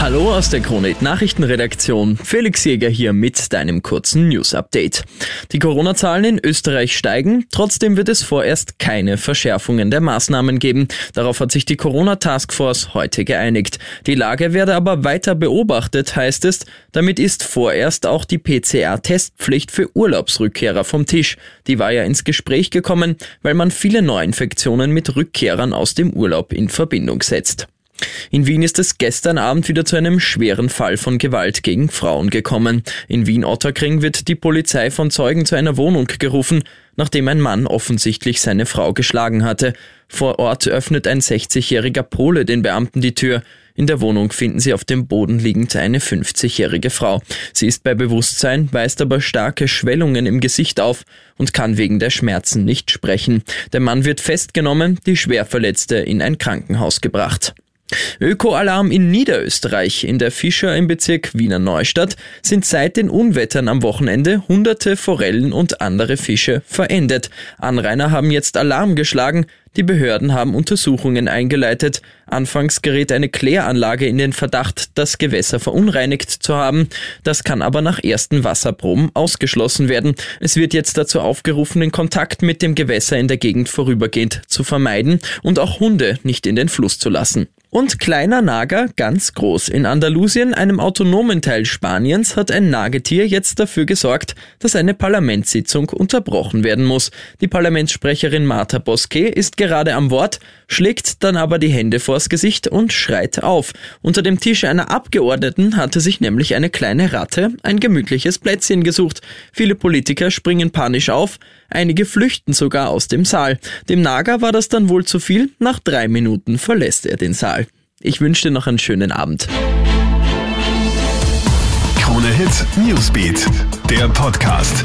Hallo aus der Kronit Nachrichtenredaktion. Felix Jäger hier mit deinem kurzen News Update. Die Corona-Zahlen in Österreich steigen, trotzdem wird es vorerst keine Verschärfungen der Maßnahmen geben. Darauf hat sich die Corona Taskforce heute geeinigt. Die Lage werde aber weiter beobachtet, heißt es. Damit ist vorerst auch die PCR-Testpflicht für Urlaubsrückkehrer vom Tisch. Die war ja ins Gespräch gekommen, weil man viele Neuinfektionen mit Rückkehrern aus dem Urlaub in Verbindung setzt. In Wien ist es gestern Abend wieder zu einem schweren Fall von Gewalt gegen Frauen gekommen. In Wien-Otterkring wird die Polizei von Zeugen zu einer Wohnung gerufen, nachdem ein Mann offensichtlich seine Frau geschlagen hatte. Vor Ort öffnet ein 60-jähriger Pole den Beamten die Tür. In der Wohnung finden sie auf dem Boden liegend eine 50-jährige Frau. Sie ist bei Bewusstsein, weist aber starke Schwellungen im Gesicht auf und kann wegen der Schmerzen nicht sprechen. Der Mann wird festgenommen, die Schwerverletzte in ein Krankenhaus gebracht. Ökoalarm in Niederösterreich. In der Fischer im Bezirk Wiener Neustadt sind seit den Unwettern am Wochenende hunderte Forellen und andere Fische verendet. Anrainer haben jetzt Alarm geschlagen. Die Behörden haben Untersuchungen eingeleitet. Anfangs gerät eine Kläranlage in den Verdacht, das Gewässer verunreinigt zu haben. Das kann aber nach ersten Wasserproben ausgeschlossen werden. Es wird jetzt dazu aufgerufen, den Kontakt mit dem Gewässer in der Gegend vorübergehend zu vermeiden und auch Hunde nicht in den Fluss zu lassen. Und kleiner Nager ganz groß. In Andalusien, einem autonomen Teil Spaniens, hat ein Nagetier jetzt dafür gesorgt, dass eine Parlamentssitzung unterbrochen werden muss. Die Parlamentssprecherin Marta Bosquet ist gerade am Wort, schlägt dann aber die Hände vors Gesicht und schreit auf. Unter dem Tisch einer Abgeordneten hatte sich nämlich eine kleine Ratte ein gemütliches Plätzchen gesucht. Viele Politiker springen panisch auf, einige flüchten sogar aus dem Saal. Dem Nager war das dann wohl zu viel, nach drei Minuten verlässt er den Saal. Ich wünsche dir noch einen schönen Abend. Krone Hit Newsbeat, der Podcast.